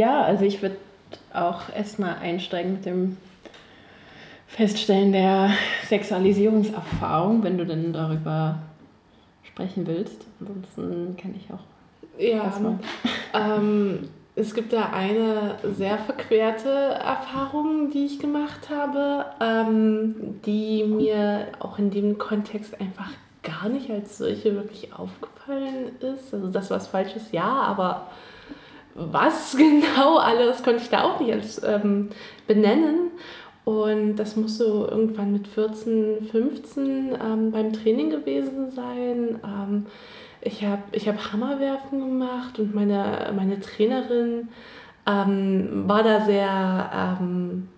ja, also ich würde auch erstmal einsteigen mit dem Feststellen der Sexualisierungserfahrung, wenn du denn darüber sprechen willst. Ansonsten kann ich auch. Ja, ähm, es gibt da eine sehr verquerte Erfahrung, die ich gemacht habe, ähm, die mir auch in dem Kontext einfach gar nicht als solche wirklich aufgefallen ist. Also das was falsches, ja, aber was genau alles konnte ich da auch nicht als ähm, benennen. Und das muss so irgendwann mit 14, 15 ähm, beim Training gewesen sein. Ähm, ich habe ich hab Hammerwerfen gemacht und meine, meine Trainerin ähm, war da sehr, ähm,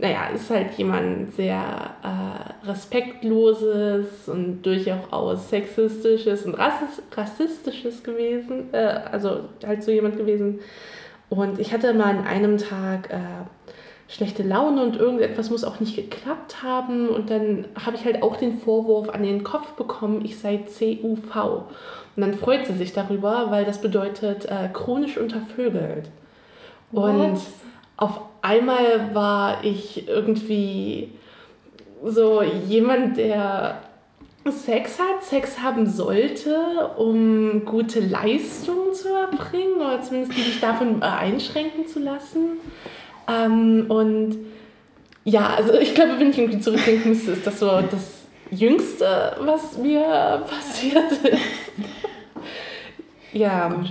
naja, ist halt jemand sehr äh, respektloses und durchaus sexistisches und rassistisches gewesen, äh, also halt so jemand gewesen. Und ich hatte mal an einem Tag äh, schlechte Laune und irgendetwas muss auch nicht geklappt haben. Und dann habe ich halt auch den Vorwurf an den Kopf bekommen, ich sei CUV. Und dann freut sie sich darüber, weil das bedeutet äh, chronisch untervögelt. Und What? auf einmal war ich irgendwie so jemand, der Sex hat, Sex haben sollte, um gute Leistungen zu erbringen oder zumindest sich davon einschränken zu lassen. Ähm, und ja, also ich glaube, wenn ich irgendwie zurückdenken müsste, ist das so das Jüngste, was mir passiert ist. ja. Gut.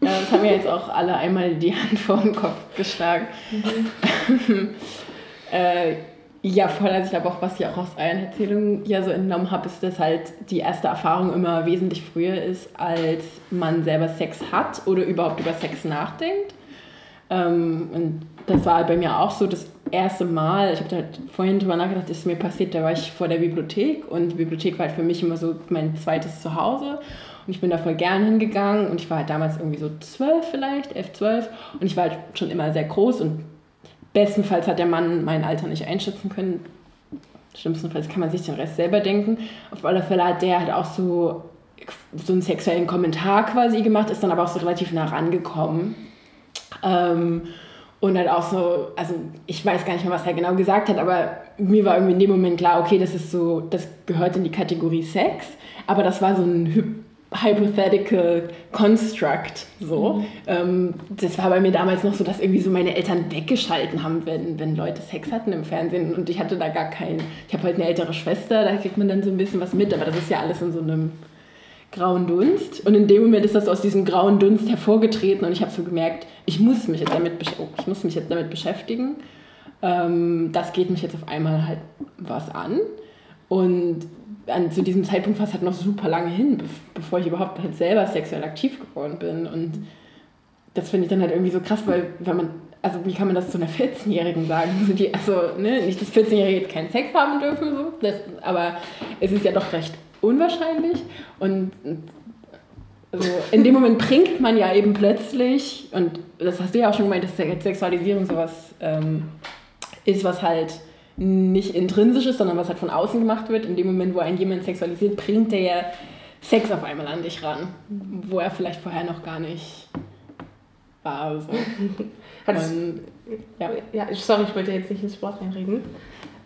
Ja, das haben wir jetzt auch alle einmal die Hand vor den Kopf geschlagen. Mhm. äh, ja, voll. Also ich glaube auch, was ich auch aus euren Erzählungen ja so entnommen habe, ist, dass halt die erste Erfahrung immer wesentlich früher ist, als man selber Sex hat oder überhaupt über Sex nachdenkt. Ähm, und das war bei mir auch so das erste Mal, ich habe halt vorhin drüber nachgedacht, ist mir passiert, da war ich vor der Bibliothek und die Bibliothek war halt für mich immer so mein zweites Zuhause und ich bin da voll gern hingegangen und ich war halt damals irgendwie so zwölf vielleicht, elf, zwölf und ich war halt schon immer sehr groß und bestenfalls hat der Mann mein Alter nicht einschätzen können. Schlimmstenfalls kann man sich den Rest selber denken. Auf alle Fälle hat der halt auch so, so einen sexuellen Kommentar quasi gemacht, ist dann aber auch so relativ nah rangekommen. Ähm, und halt auch so, also ich weiß gar nicht mehr, was er genau gesagt hat, aber mir war irgendwie in dem Moment klar, okay, das ist so, das gehört in die Kategorie Sex, aber das war so ein hypothetical construct so. Mhm. Ähm, das war bei mir damals noch so, dass irgendwie so meine Eltern weggeschalten haben, wenn, wenn Leute Sex hatten im Fernsehen und ich hatte da gar keinen, ich habe halt eine ältere Schwester, da kriegt man dann so ein bisschen was mit, aber das ist ja alles in so einem grauen Dunst. Und in dem Moment ist das aus diesem grauen Dunst hervorgetreten und ich habe so gemerkt, ich muss mich jetzt damit, oh, ich muss mich jetzt damit beschäftigen. Ähm, das geht mich jetzt auf einmal halt was an. Und an, zu diesem Zeitpunkt war es halt noch super lange hin, bevor ich überhaupt halt selber sexuell aktiv geworden bin. Und das finde ich dann halt irgendwie so krass, weil wenn man, also wie kann man das zu einer 14-Jährigen sagen? Die, also ne, nicht, dass 14-Jährige jetzt keinen Sex haben dürfen, so, das, aber es ist ja doch recht unwahrscheinlich. Und also in dem Moment bringt man ja eben plötzlich, und das hast du ja auch schon gemeint, dass Sexualisierung sowas ähm, ist, was halt nicht intrinsisch ist, sondern was halt von außen gemacht wird. In dem Moment, wo ein jemand sexualisiert, bringt der ja Sex auf einmal an dich ran, wo er vielleicht vorher noch gar nicht war. Also. Und, ja. ja, sorry, ich wollte jetzt nicht ins Wort reinreden.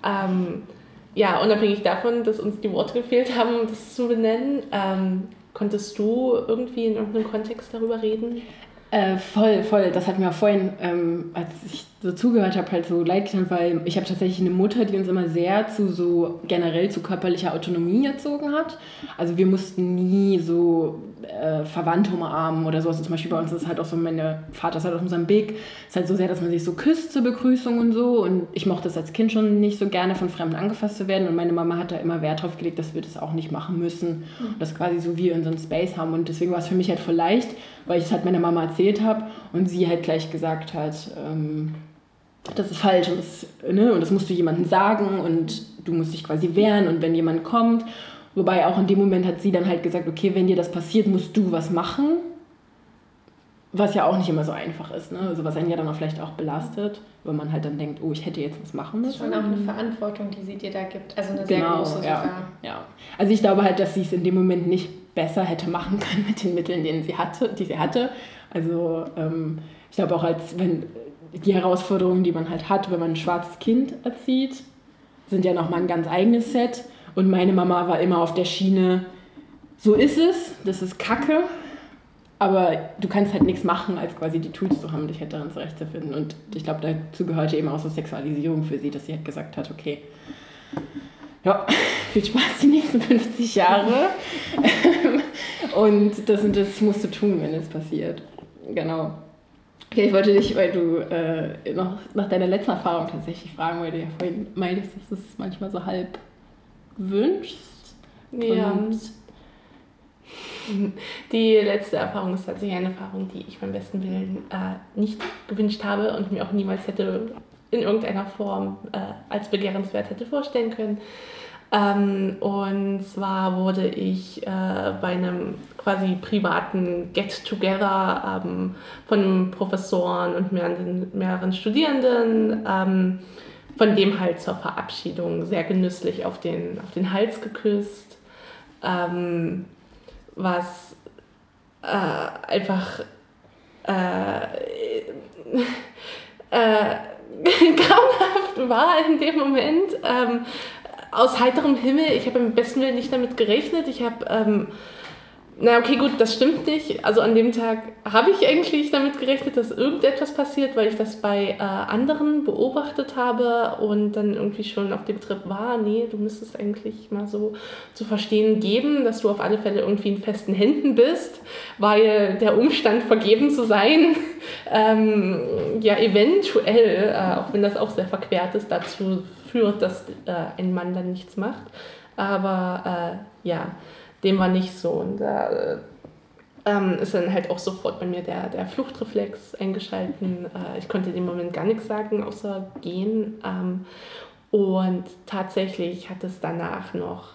Ähm, ja, unabhängig davon, dass uns die Worte gefehlt haben, das zu benennen, ähm, konntest du irgendwie in irgendeinem Kontext darüber reden? Äh, voll, voll. Das hat mir auch vorhin, ähm, als ich so zugehört habe, halt so leid getan, weil ich habe tatsächlich eine Mutter, die uns immer sehr zu so generell zu körperlicher Autonomie erzogen hat. Also wir mussten nie so äh, Verwandte umarmen oder so. Also zum Beispiel bei uns ist halt auch so, meine Vater ist halt aus Mosambik, ist halt so sehr, dass man sich so küsst zur Begrüßung und so. Und ich mochte es als Kind schon nicht so gerne von Fremden angefasst zu werden. Und meine Mama hat da immer Wert drauf gelegt, dass wir das auch nicht machen müssen. Und dass quasi so wir unseren Space haben. Und deswegen war es für mich halt voll leicht, weil ich es halt meiner Mama erzählt habe und sie halt gleich gesagt hat, ähm, das ist falsch und das, ne, und das musst du jemandem sagen und du musst dich quasi wehren und wenn jemand kommt, wobei auch in dem Moment hat sie dann halt gesagt, okay, wenn dir das passiert, musst du was machen, was ja auch nicht immer so einfach ist, ne? also was einen ja dann auch vielleicht auch belastet, weil man halt dann denkt, oh, ich hätte jetzt was machen müssen. Das ist schon auch eine Verantwortung, die sie dir da gibt, also eine sehr genau, große sogar. Ja, ja. Also ich glaube halt, dass sie es in dem Moment nicht besser hätte machen können mit den Mitteln, denen sie hatte, die sie hatte. Also ähm, ich glaube auch als wenn die Herausforderungen, die man halt hat, wenn man ein schwarzes Kind erzieht, sind ja nochmal ein ganz eigenes Set. Und meine Mama war immer auf der Schiene, so ist es, das ist Kacke, aber du kannst halt nichts machen, als quasi die Tools zu haben, dich halt darin zurechtzufinden. Und ich glaube, dazu gehörte eben auch so Sexualisierung für sie, dass sie halt gesagt hat, okay, ja, viel Spaß die nächsten 50 Jahre. und das und das musst du tun, wenn es passiert. Genau. Okay, ich wollte dich, weil du äh, noch nach deiner letzten Erfahrung tatsächlich fragen, weil du ja vorhin meintest, dass du es manchmal so halb wünschst. Ja. Und die letzte Erfahrung ist tatsächlich eine Erfahrung, die ich beim besten Willen äh, nicht gewünscht habe und mir auch niemals hätte in irgendeiner Form äh, als begehrenswert hätte vorstellen können. Ähm, und zwar wurde ich äh, bei einem quasi privaten Get-Together ähm, von Professoren und mehreren, mehreren Studierenden, ähm, von dem halt zur Verabschiedung sehr genüsslich auf den, auf den Hals geküsst, ähm, was äh, einfach äh, äh, grauenhaft war in dem Moment. Ähm, aus heiterem Himmel, ich habe im besten Willen nicht damit gerechnet. Ich habe, ähm, na okay, gut, das stimmt nicht. Also an dem Tag habe ich eigentlich damit gerechnet, dass irgendetwas passiert, weil ich das bei äh, anderen beobachtet habe und dann irgendwie schon auf dem Trip war, nee, du müsstest eigentlich mal so zu verstehen geben, dass du auf alle Fälle irgendwie in festen Händen bist, weil der Umstand vergeben zu sein, ähm, ja eventuell, äh, auch wenn das auch sehr verquert ist, dazu führt, dass äh, ein Mann dann nichts macht. Aber äh, ja, dem war nicht so. Und da äh, ähm, ist dann halt auch sofort bei mir der, der Fluchtreflex eingeschalten. Äh, ich konnte in dem Moment gar nichts sagen, außer gehen. Ähm, und tatsächlich hat es danach noch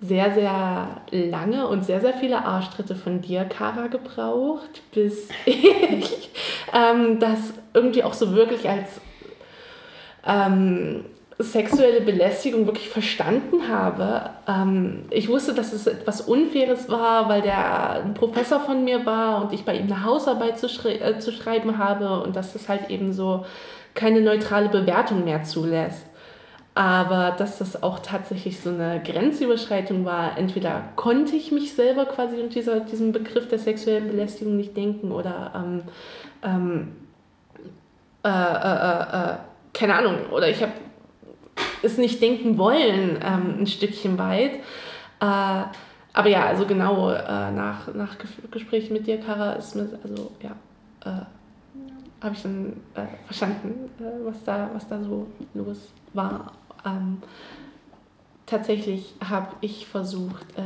sehr, sehr lange und sehr, sehr viele Arschtritte von dir, Kara, gebraucht, bis ich ähm, das irgendwie auch so wirklich als ähm, sexuelle Belästigung wirklich verstanden habe. Ähm, ich wusste, dass es etwas Unfaires war, weil der ein Professor von mir war und ich bei ihm eine Hausarbeit zu, schrei äh, zu schreiben habe und dass das halt eben so keine neutrale Bewertung mehr zulässt. Aber dass das auch tatsächlich so eine Grenzüberschreitung war, entweder konnte ich mich selber quasi unter dieser, diesem Begriff der sexuellen Belästigung nicht denken oder ähm, ähm, äh, äh, äh, äh keine Ahnung, oder ich habe es nicht denken wollen, ähm, ein Stückchen weit. Äh, aber ja, also genau äh, nach, nach Gesprächen mit dir, Kara, ist mir, also ja, äh, habe ich dann äh, verstanden, äh, was, da, was da so los war. Ähm, tatsächlich habe ich versucht, äh,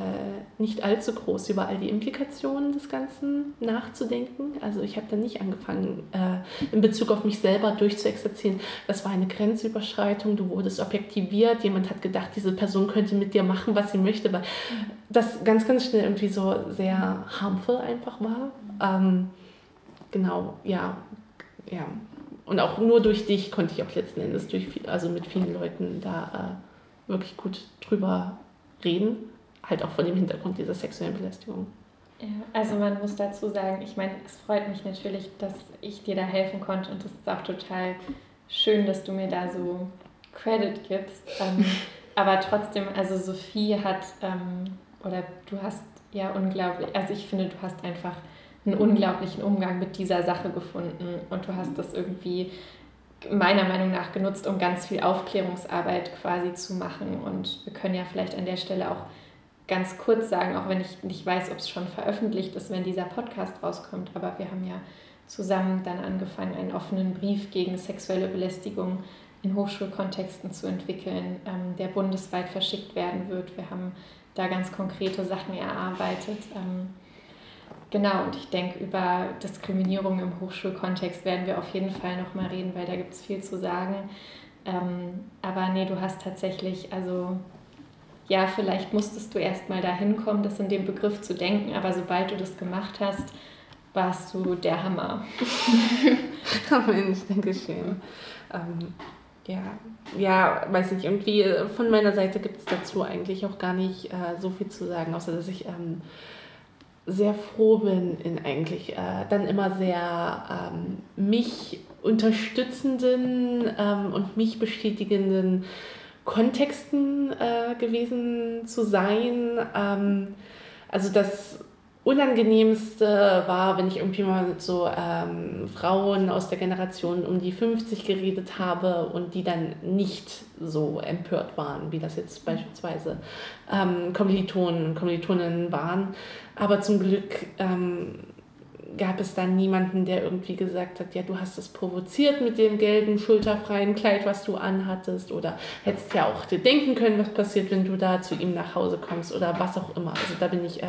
nicht allzu groß über all die Implikationen des Ganzen nachzudenken. Also ich habe dann nicht angefangen, äh, in Bezug auf mich selber durchzuexerzieren, das war eine Grenzüberschreitung, du wurdest objektiviert, jemand hat gedacht, diese Person könnte mit dir machen, was sie möchte, weil das ganz, ganz schnell irgendwie so sehr harmful einfach war. Ähm, genau, ja, ja. Und auch nur durch dich konnte ich auch letzten Endes durch viel, also mit vielen Leuten da äh, wirklich gut drüber reden, halt auch vor dem Hintergrund dieser sexuellen Belästigung. Ja, also man muss dazu sagen, ich meine, es freut mich natürlich, dass ich dir da helfen konnte und es ist auch total schön, dass du mir da so Credit gibst. Ähm, aber trotzdem, also Sophie hat, ähm, oder du hast ja unglaublich, also ich finde, du hast einfach einen unglaublichen Umgang mit dieser Sache gefunden und du hast das irgendwie meiner Meinung nach genutzt, um ganz viel Aufklärungsarbeit quasi zu machen. Und wir können ja vielleicht an der Stelle auch ganz kurz sagen, auch wenn ich nicht weiß, ob es schon veröffentlicht ist, wenn dieser Podcast rauskommt, aber wir haben ja zusammen dann angefangen, einen offenen Brief gegen sexuelle Belästigung in Hochschulkontexten zu entwickeln, ähm, der bundesweit verschickt werden wird. Wir haben da ganz konkrete Sachen erarbeitet. Ähm, Genau, und ich denke, über Diskriminierung im Hochschulkontext werden wir auf jeden Fall nochmal reden, weil da gibt es viel zu sagen. Ähm, aber nee, du hast tatsächlich, also ja, vielleicht musstest du erst mal dahin kommen, das in dem Begriff zu denken, aber sobald du das gemacht hast, warst du der Hammer. oh Mensch, danke schön. Ähm, ja, ja, weiß nicht, irgendwie von meiner Seite gibt es dazu eigentlich auch gar nicht äh, so viel zu sagen, außer dass ich ähm, sehr froh bin in eigentlich äh, dann immer sehr ähm, mich unterstützenden ähm, und mich bestätigenden Kontexten äh, gewesen zu sein. Ähm, also das Unangenehmste war, wenn ich irgendwie mal mit so ähm, Frauen aus der Generation um die 50 geredet habe und die dann nicht so empört waren, wie das jetzt beispielsweise ähm, Kommilitonen Kommilitoninnen waren. Aber zum Glück ähm, gab es dann niemanden, der irgendwie gesagt hat, ja, du hast es provoziert mit dem gelben, schulterfreien Kleid, was du anhattest oder hättest ja auch dir denken können, was passiert, wenn du da zu ihm nach Hause kommst oder was auch immer. Also da bin ich äh,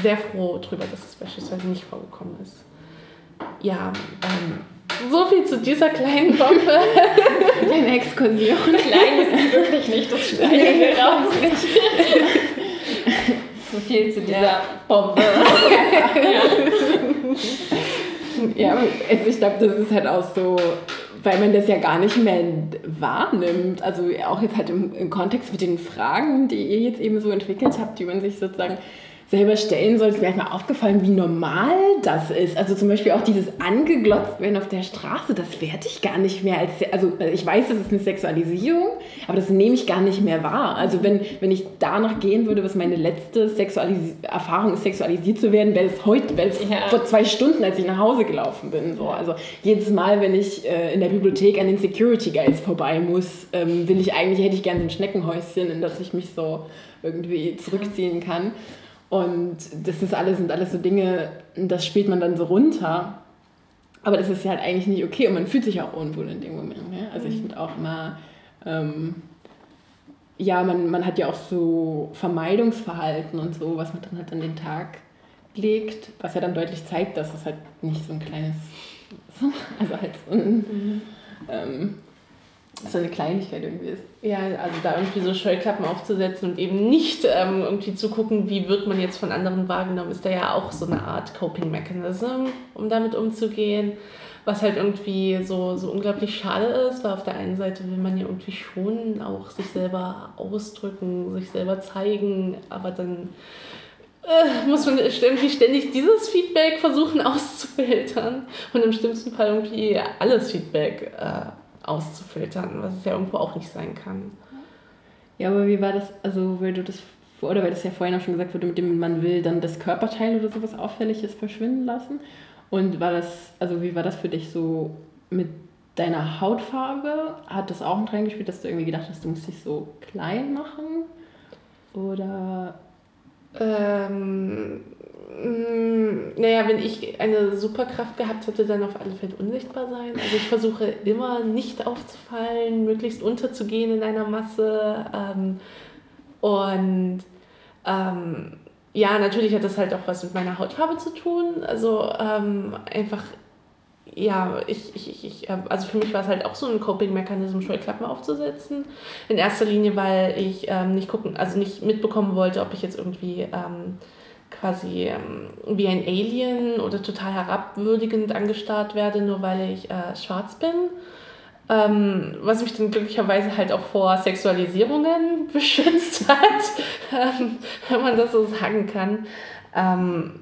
sehr froh drüber, dass es beispielsweise nicht vorgekommen ist. Ja, ähm, so viel zu dieser kleinen Bombe. Eine Exkursion. Klein ist die wirklich nicht, das schneiden wir raus. Viel zu dieser ja. Bombe. ja, also ich glaube, das ist halt auch so, weil man das ja gar nicht mehr wahrnimmt. Also auch jetzt halt im, im Kontext mit den Fragen, die ihr jetzt eben so entwickelt habt, die man sich sozusagen selber stellen soll, ist mir erstmal aufgefallen, wie normal das ist. Also zum Beispiel auch dieses angeglotzt werden auf der Straße, das werde ich gar nicht mehr als, also ich weiß, das ist eine Sexualisierung, aber das nehme ich gar nicht mehr wahr. Also wenn, wenn ich danach gehen würde, was meine letzte Sexualis Erfahrung ist, sexualisiert zu werden, wäre es heute, wäre es ja. vor zwei Stunden, als ich nach Hause gelaufen bin. So. Also jedes Mal, wenn ich äh, in der Bibliothek an den Security Guides vorbei muss, ähm, will ich eigentlich, hätte ich gerne ein Schneckenhäuschen, in das ich mich so irgendwie zurückziehen kann. Und das ist alles, sind alles so Dinge, das spielt man dann so runter. Aber das ist ja halt eigentlich nicht okay und man fühlt sich auch unwohl in dem Moment. Ne? Also ich mhm. finde auch immer, ähm, ja, man, man hat ja auch so Vermeidungsverhalten und so, was man dann halt an den Tag legt, was ja dann deutlich zeigt, dass es halt nicht so ein kleines, also halt so ein, mhm. ähm, so eine Kleinigkeit irgendwie ist. Ja, also da irgendwie so Scheuklappen aufzusetzen und eben nicht ähm, irgendwie zu gucken, wie wird man jetzt von anderen wahrgenommen, ist da ja auch so eine Art Coping Mechanism, um damit umzugehen. Was halt irgendwie so, so unglaublich schade ist, weil auf der einen Seite will man ja irgendwie schon auch sich selber ausdrücken, sich selber zeigen, aber dann äh, muss man irgendwie ständig dieses Feedback versuchen auszufiltern und im schlimmsten Fall irgendwie alles Feedback äh, auszufiltern, was es ja irgendwo auch nicht sein kann. Ja, aber wie war das, also weil du das, oder weil das ja vorhin auch schon gesagt wurde, mit dem man will dann das Körperteil oder sowas Auffälliges verschwinden lassen. Und war das, also wie war das für dich so mit deiner Hautfarbe? Hat das auch mit reingespielt, dass du irgendwie gedacht hast, du musst dich so klein machen? Oder? Ähm, naja, wenn ich eine Superkraft gehabt hätte, dann auf alle Fälle unsichtbar sein. Also ich versuche immer nicht aufzufallen, möglichst unterzugehen in einer Masse. Ähm, und ähm, ja, natürlich hat das halt auch was mit meiner Hautfarbe zu tun. Also ähm, einfach, ja, ich, ich, ich, ich, ähm, also für mich war es halt auch so ein Coping-Mechanismus, Scheuklappen aufzusetzen. In erster Linie, weil ich ähm, nicht gucken, also nicht mitbekommen wollte, ob ich jetzt irgendwie ähm, quasi ähm, wie ein Alien oder total herabwürdigend angestarrt werde, nur weil ich äh, schwarz bin. Ähm, was mich dann glücklicherweise halt auch vor Sexualisierungen beschützt hat, ähm, wenn man das so sagen kann. Ähm,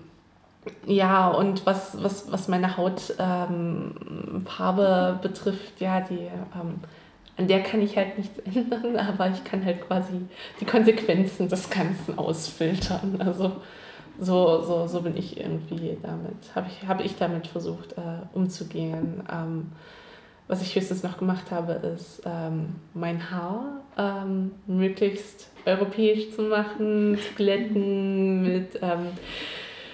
ja, und was, was, was meine Hautfarbe betrifft, ja, die, ähm, an der kann ich halt nichts ändern, aber ich kann halt quasi die Konsequenzen des Ganzen ausfiltern. Also so, so, so bin ich irgendwie damit, habe ich, hab ich damit versucht äh, umzugehen. Ähm, was ich höchstens noch gemacht habe, ist ähm, mein Haar ähm, möglichst europäisch zu machen, zu glätten mit ähm,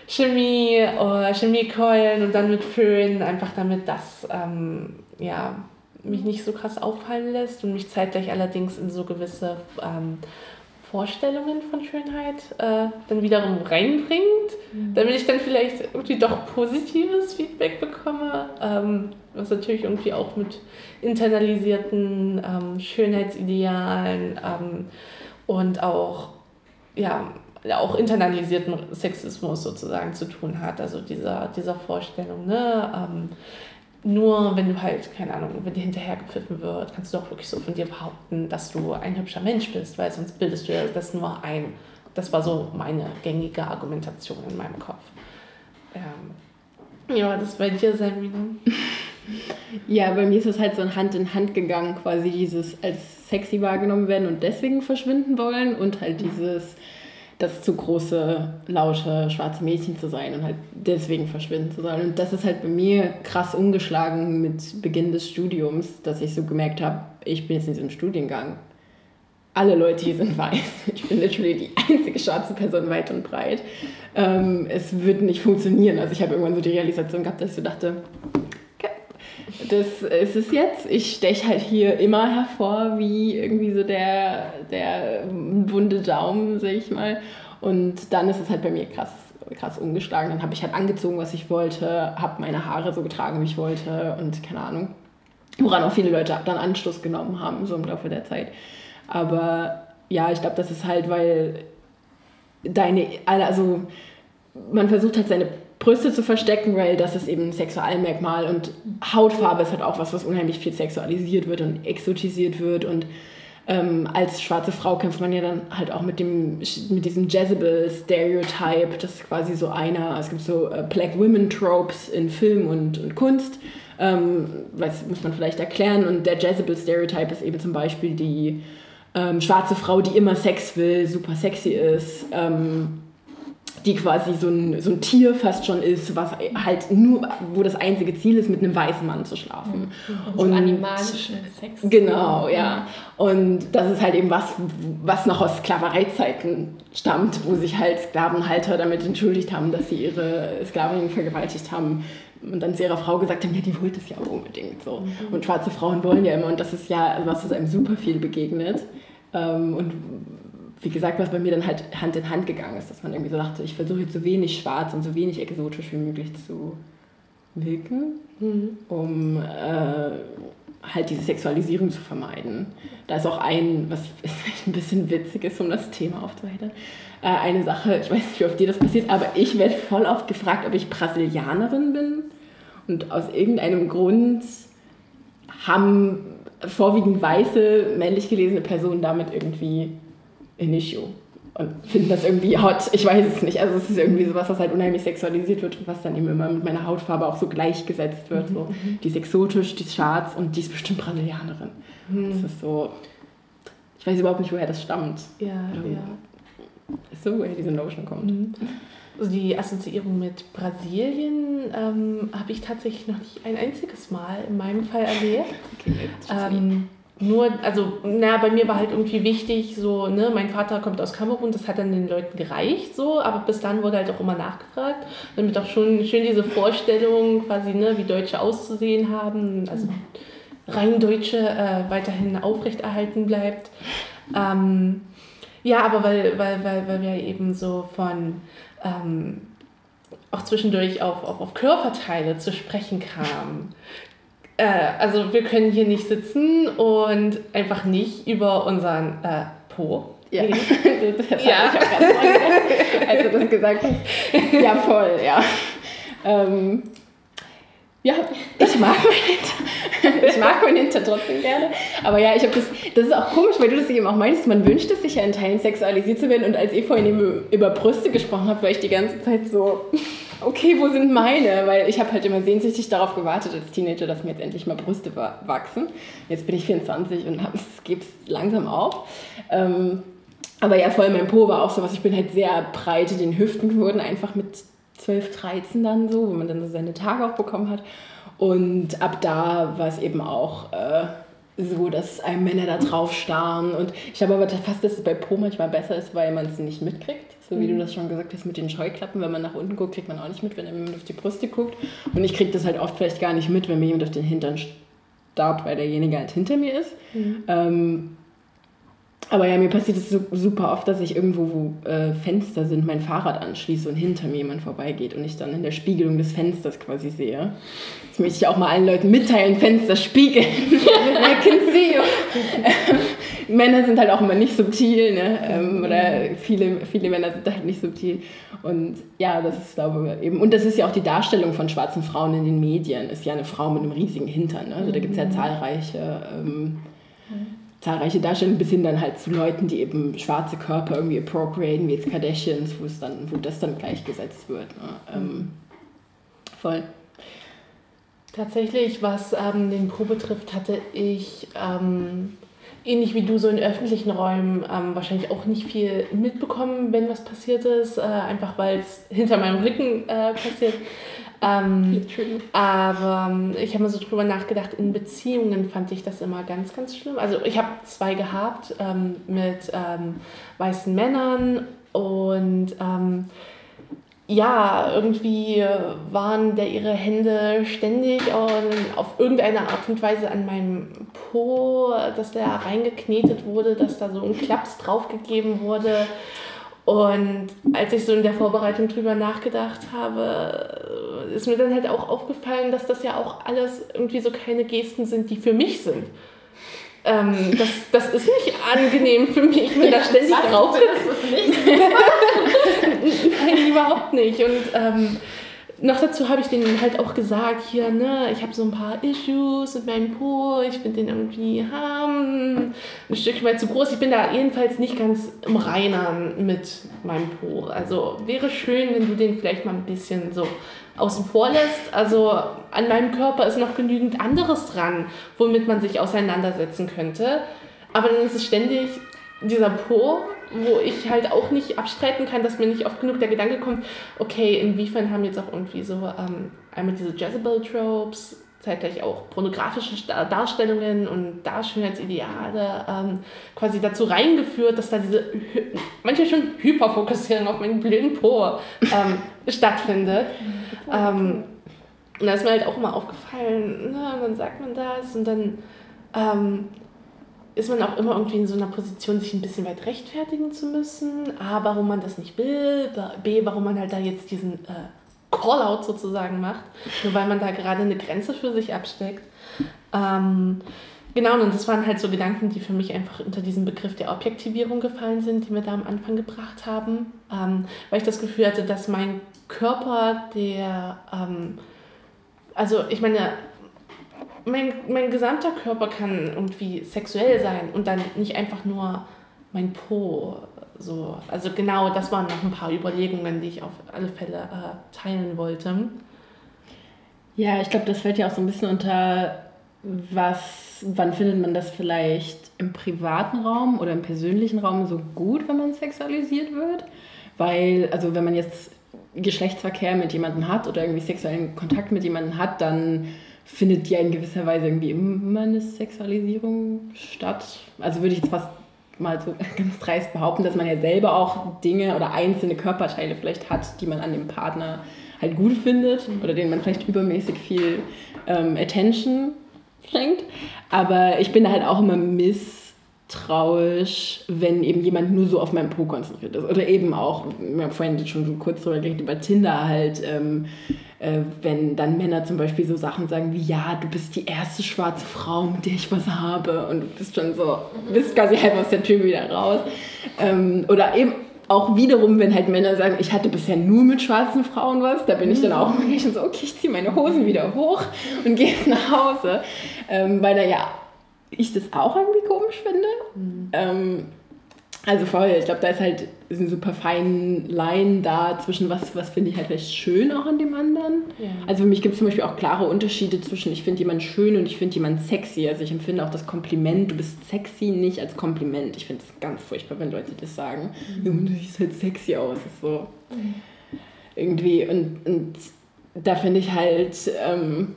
Chemie, oder Chemiekeulen und dann mit Föhn, einfach damit das ähm, ja, mich nicht so krass auffallen lässt und mich zeitgleich allerdings in so gewisse ähm, Vorstellungen von Schönheit äh, dann wiederum reinbringt, mhm. damit ich dann vielleicht irgendwie doch positives Feedback bekomme, ähm, was natürlich irgendwie auch mit internalisierten ähm, Schönheitsidealen ähm, und auch, ja, auch internalisierten Sexismus sozusagen zu tun hat, also dieser, dieser Vorstellung, ne? Nur wenn du halt, keine Ahnung, wenn dir hinterher gepfiffen wird, kannst du doch wirklich so von dir behaupten, dass du ein hübscher Mensch bist, weil sonst bildest du ja das nur ein. das war so meine gängige Argumentation in meinem Kopf. Ähm, ja, das bei dir, Samina? Ja, bei mir ist es halt so Hand in Hand gegangen, quasi dieses als sexy wahrgenommen werden und deswegen verschwinden wollen und halt dieses das zu große, laute, schwarze Mädchen zu sein und halt deswegen verschwinden zu sollen. Und das ist halt bei mir krass umgeschlagen mit Beginn des Studiums, dass ich so gemerkt habe, ich bin jetzt in diesem Studiengang. Alle Leute hier sind weiß. Ich bin literally die einzige schwarze Person weit und breit. Ähm, es wird nicht funktionieren. Also ich habe irgendwann so die Realisation gehabt, dass ich so dachte, das ist es jetzt. Ich steche halt hier immer hervor wie irgendwie so der, der wunde Daumen, sag ich mal. Und dann ist es halt bei mir krass, krass umgeschlagen. Dann habe ich halt angezogen, was ich wollte, habe meine Haare so getragen, wie ich wollte und keine Ahnung. Woran auch viele Leute dann Anschluss genommen haben, so im Laufe der Zeit. Aber ja, ich glaube, das ist halt, weil deine, also man versucht halt seine Brüste zu verstecken, weil das ist eben ein Sexualmerkmal und Hautfarbe ist halt auch was, was unheimlich viel sexualisiert wird und exotisiert wird und ähm, als schwarze Frau kämpft man ja dann halt auch mit, dem, mit diesem Jezebel-Stereotype, das ist quasi so einer, es gibt so äh, Black Women-Tropes in Film und, und Kunst, ähm, das muss man vielleicht erklären und der Jezebel-Stereotype ist eben zum Beispiel die ähm, schwarze Frau, die immer Sex will, super sexy ist, ähm, die quasi so ein, so ein Tier fast schon ist, was halt nur, wo das einzige Ziel ist, mit einem weißen Mann zu schlafen. Und, und so animalischen Sex. Genau, ja. Und das ist halt eben was, was noch aus Sklavereizeiten stammt, wo sich halt Sklavenhalter damit entschuldigt haben, dass sie ihre Sklavinnen vergewaltigt haben. Und dann zu ihrer Frau gesagt haben, ja, die wollte es ja auch unbedingt so. Mhm. Und schwarze Frauen wollen ja immer, und das ist ja was, was einem super viel begegnet. Ähm, und wie gesagt, was bei mir dann halt Hand in Hand gegangen ist, dass man irgendwie so dachte, ich versuche jetzt so wenig schwarz und so wenig exotisch wie möglich zu wirken, mhm. um äh, halt diese Sexualisierung zu vermeiden. Da ist auch ein, was ein bisschen witzig ist, um das Thema aufzuheitern, äh, eine Sache, ich weiß nicht, wie oft dir das passiert, aber ich werde voll oft gefragt, ob ich Brasilianerin bin. Und aus irgendeinem Grund haben vorwiegend weiße, männlich gelesene Personen damit irgendwie issue und finden das irgendwie hot. Ich weiß es nicht. Also es ist irgendwie sowas, was halt unheimlich sexualisiert wird und was dann eben immer mit meiner Hautfarbe auch so gleichgesetzt wird. So. Mhm. Die ist exotisch, die ist schwarz und die ist bestimmt Brasilianerin. Mhm. Das ist so. Ich weiß überhaupt nicht, woher das stammt. Ja, ähm, ja. Ist so, woher diese Notion kommt. Mhm. Also die Assoziierung mit Brasilien ähm, habe ich tatsächlich noch nicht ein einziges Mal in meinem Fall erlebt. Okay, ähm, nur, also, na, bei mir war halt irgendwie wichtig, so, ne, mein Vater kommt aus Kamerun, das hat dann den Leuten gereicht, so, aber bis dann wurde halt auch immer nachgefragt, damit auch schon schön diese Vorstellung quasi, ne, wie Deutsche auszusehen haben, also rein Deutsche äh, weiterhin aufrechterhalten bleibt. Ähm, ja, aber weil, weil, weil, weil wir eben so von ähm, auch zwischendurch auf, auf, auf Körperteile zu sprechen kamen, äh, also wir können hier nicht sitzen und einfach nicht über unseren äh, Po ja, das ja. ich auch ganz als du das gesagt hast. Ja, voll, ja. Ähm, ja, ich mag mein Hinter. Ich mag mein Hinter trotzdem gerne. Aber ja, ich habe das, das ist auch komisch, weil du das eben auch meinst, man wünscht es sich ja in Teilen sexualisiert zu werden. Und als ihr vorhin eben über Brüste gesprochen habt, war ich die ganze Zeit so, okay, wo sind meine? Weil ich habe halt immer sehnsüchtig darauf gewartet als Teenager, dass mir jetzt endlich mal Brüste wachsen. Jetzt bin ich 24 und gebe es langsam auf. Ähm, aber ja, voll mein Po war auch so was. Ich bin halt sehr breit in den Hüften geworden, einfach mit 12, 13 dann so, wo man dann so seine Tage auch bekommen hat. Und ab da war es eben auch äh, so, dass einem Männer da drauf starren. Und ich habe aber fast, dass es bei Po manchmal besser ist, weil man es nicht mitkriegt. So wie du mhm. das schon gesagt hast mit den Scheuklappen, wenn man nach unten guckt, kriegt man auch nicht mit, wenn jemand auf die Brüste guckt. Und ich kriege das halt oft vielleicht gar nicht mit, wenn mir jemand auf den Hintern starrt, weil derjenige halt hinter mir ist. Mhm. Ähm, aber ja, mir passiert es super oft, dass ich irgendwo, wo äh, Fenster sind, mein Fahrrad anschließe und hinter mir jemand vorbeigeht und ich dann in der Spiegelung des Fensters quasi sehe. Das möchte ich auch mal allen Leuten mitteilen, Fenster spiegeln. I can see you. Männer sind halt auch immer nicht subtil, ne? Ähm, oder viele, viele Männer sind halt nicht subtil. Und ja, das ist, glaube ich, eben, und das ist ja auch die Darstellung von schwarzen Frauen in den Medien, ist ja eine Frau mit einem riesigen Hintern. Ne? Also da gibt es ja mhm. zahlreiche... Ähm, zahlreiche Darstellungen bis hin dann halt zu Leuten, die eben schwarze Körper irgendwie appropriaten, wie jetzt Kardashians, wo es dann, wo das dann gleichgesetzt wird. Ne? Ähm, voll. Tatsächlich, was ähm, den Po betrifft, hatte ich ähm, ähnlich wie du so in öffentlichen Räumen ähm, wahrscheinlich auch nicht viel mitbekommen, wenn was passiert ist, äh, einfach weil es hinter meinem Rücken äh, passiert. Ähm, aber ähm, ich habe mir so drüber nachgedacht, in Beziehungen fand ich das immer ganz, ganz schlimm. Also ich habe zwei gehabt ähm, mit ähm, weißen Männern und ähm, ja, irgendwie waren der ihre Hände ständig auf irgendeine Art und Weise an meinem Po, dass der reingeknetet wurde, dass da so ein Klaps draufgegeben wurde. Und als ich so in der Vorbereitung drüber nachgedacht habe, ist mir dann halt auch aufgefallen, dass das ja auch alles irgendwie so keine Gesten sind, die für mich sind. Ähm, das, das ist nicht angenehm für mich, wenn da ständig drauf ist. Nein, überhaupt nicht. Und ähm, noch dazu habe ich denen halt auch gesagt, hier, ne, ich habe so ein paar Issues mit meinem Po, ich finde den irgendwie hm, ein Stück weit zu groß. Ich bin da jedenfalls nicht ganz im Reinen mit meinem Po. Also wäre schön, wenn du den vielleicht mal ein bisschen so außen vor lässt. Also an meinem Körper ist noch genügend anderes dran, womit man sich auseinandersetzen könnte. Aber dann ist es ständig dieser Po wo ich halt auch nicht abstreiten kann, dass mir nicht oft genug der Gedanke kommt, okay, inwiefern haben jetzt auch irgendwie so ähm, einmal diese Jezebel-Tropes, zeitgleich auch pornografische Darstellungen und Darschönheitsideale ähm, quasi dazu reingeführt, dass da diese, manche schon Hyperfokussierung auf meinen blöden Po ähm, stattfindet. Ähm, und da ist mir halt auch immer aufgefallen, ne, und dann sagt man das und dann ähm, ist man auch immer irgendwie in so einer Position, sich ein bisschen weit rechtfertigen zu müssen. A, warum man das nicht will. B, warum man halt da jetzt diesen äh, Call-out sozusagen macht. Nur weil man da gerade eine Grenze für sich absteckt. Ähm, genau, und das waren halt so Gedanken, die für mich einfach unter diesen Begriff der Objektivierung gefallen sind, die wir da am Anfang gebracht haben. Ähm, weil ich das Gefühl hatte, dass mein Körper, der... Ähm, also ich meine, mein, mein gesamter Körper kann irgendwie sexuell sein und dann nicht einfach nur mein Po. So. Also genau, das waren noch ein paar Überlegungen, die ich auf alle Fälle äh, teilen wollte. Ja, ich glaube, das fällt ja auch so ein bisschen unter, was, wann findet man das vielleicht im privaten Raum oder im persönlichen Raum so gut, wenn man sexualisiert wird? Weil, also wenn man jetzt Geschlechtsverkehr mit jemandem hat oder irgendwie sexuellen Kontakt mit jemandem hat, dann findet ja in gewisser Weise irgendwie immer eine Sexualisierung statt. Also würde ich jetzt fast mal so ganz dreist behaupten, dass man ja selber auch Dinge oder einzelne Körperteile vielleicht hat, die man an dem Partner halt gut findet oder denen man vielleicht übermäßig viel ähm, Attention schenkt. Aber ich bin da halt auch immer misstrauisch, wenn eben jemand nur so auf meinem Po konzentriert ist. Oder eben auch, wir haben vorhin schon so kurz drüber geredet, über Tinder halt. Ähm, äh, wenn dann Männer zum Beispiel so Sachen sagen wie, ja, du bist die erste schwarze Frau, mit der ich was habe und du bist schon so, bist quasi halb aus der Tür wieder raus. Ähm, oder eben auch wiederum, wenn halt Männer sagen, ich hatte bisher nur mit schwarzen Frauen was, da bin ich dann auch wirklich so, okay, ich ziehe meine Hosen wieder hoch und gehe jetzt nach Hause. Ähm, weil da ja ich das auch irgendwie komisch finde. Mhm. Ähm, also voll, ich glaube, da ist halt ist eine super feine Line da zwischen was, was finde ich halt vielleicht schön auch an dem anderen. Ja. Also für mich gibt es zum Beispiel auch klare Unterschiede zwischen ich finde jemanden schön und ich finde jemanden sexy. Also ich empfinde auch das Kompliment, du bist sexy nicht als Kompliment. Ich finde es ganz furchtbar, wenn Leute das sagen. Mhm. Du siehst halt sexy aus. ist so mhm. irgendwie und, und da finde ich halt... Ähm,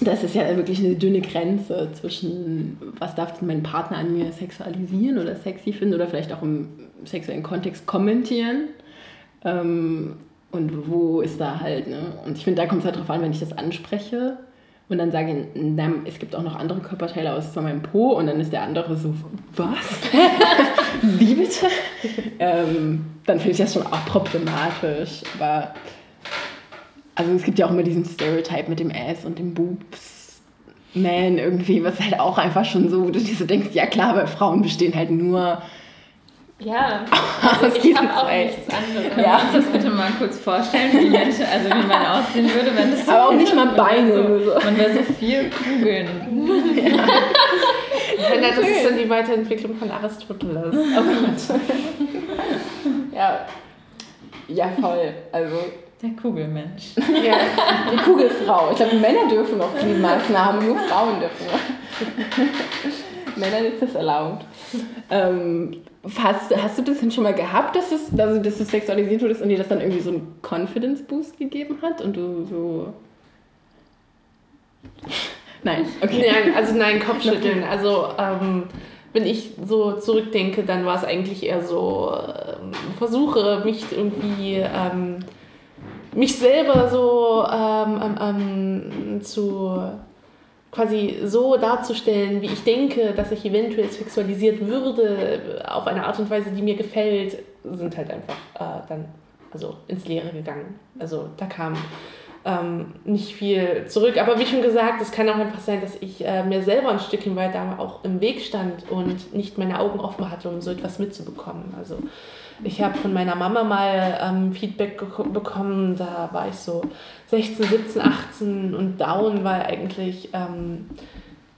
das ist ja wirklich eine dünne Grenze zwischen, was darf mein Partner an mir sexualisieren oder sexy finden oder vielleicht auch im sexuellen Kontext kommentieren. Ähm, und wo ist da halt, ne? Und ich finde, da kommt es halt drauf an, wenn ich das anspreche und dann sage, na, es gibt auch noch andere Körperteile außer meinem Po und dann ist der andere so, was? Wie bitte? ähm, dann finde ich das schon auch problematisch. Aber also es gibt ja auch immer diesen Stereotype mit dem Ass und dem Boobs Man irgendwie, was halt auch einfach schon so, wo du dir so denkst, ja klar, weil Frauen bestehen halt nur ja, also ich habe auch nichts anderes. Können ja. wir uns das bitte mal kurz vorstellen, wie, Menschen, also wie man aussehen würde, wenn das so Aber auch nicht mal Beine oder so. Man wäre so vier Kugeln. Ja. Nein, das ist dann die Weiterentwicklung von Aristoteles. Oh ja. ja, voll. Also der Kugelmensch. Ja, die Kugelfrau. Ich glaube, Männer dürfen noch Gliedmaßen nur Frauen dürfen. Männern ist das erlaubt. Ähm, hast, hast du das denn schon mal gehabt, dass, es, also, dass du sexualisiert wurdest und dir das dann irgendwie so einen Confidence-Boost gegeben hat und du so. Nein, okay. Nein, also nein, Kopfschütteln. Also, ähm, wenn ich so zurückdenke, dann war es eigentlich eher so ähm, Versuche, mich irgendwie. Ähm, mich selber so ähm, ähm, ähm, zu quasi so darzustellen, wie ich denke, dass ich eventuell sexualisiert würde, auf eine Art und Weise, die mir gefällt, sind halt einfach äh, dann also ins Leere gegangen. Also da kam ähm, nicht viel zurück. Aber wie schon gesagt, es kann auch einfach sein, dass ich äh, mir selber ein Stückchen weiter auch im Weg stand und nicht meine Augen offen hatte, um so etwas mitzubekommen. Also ich habe von meiner Mama mal ähm, Feedback bekommen, da war ich so 16, 17, 18 und down, weil eigentlich ähm,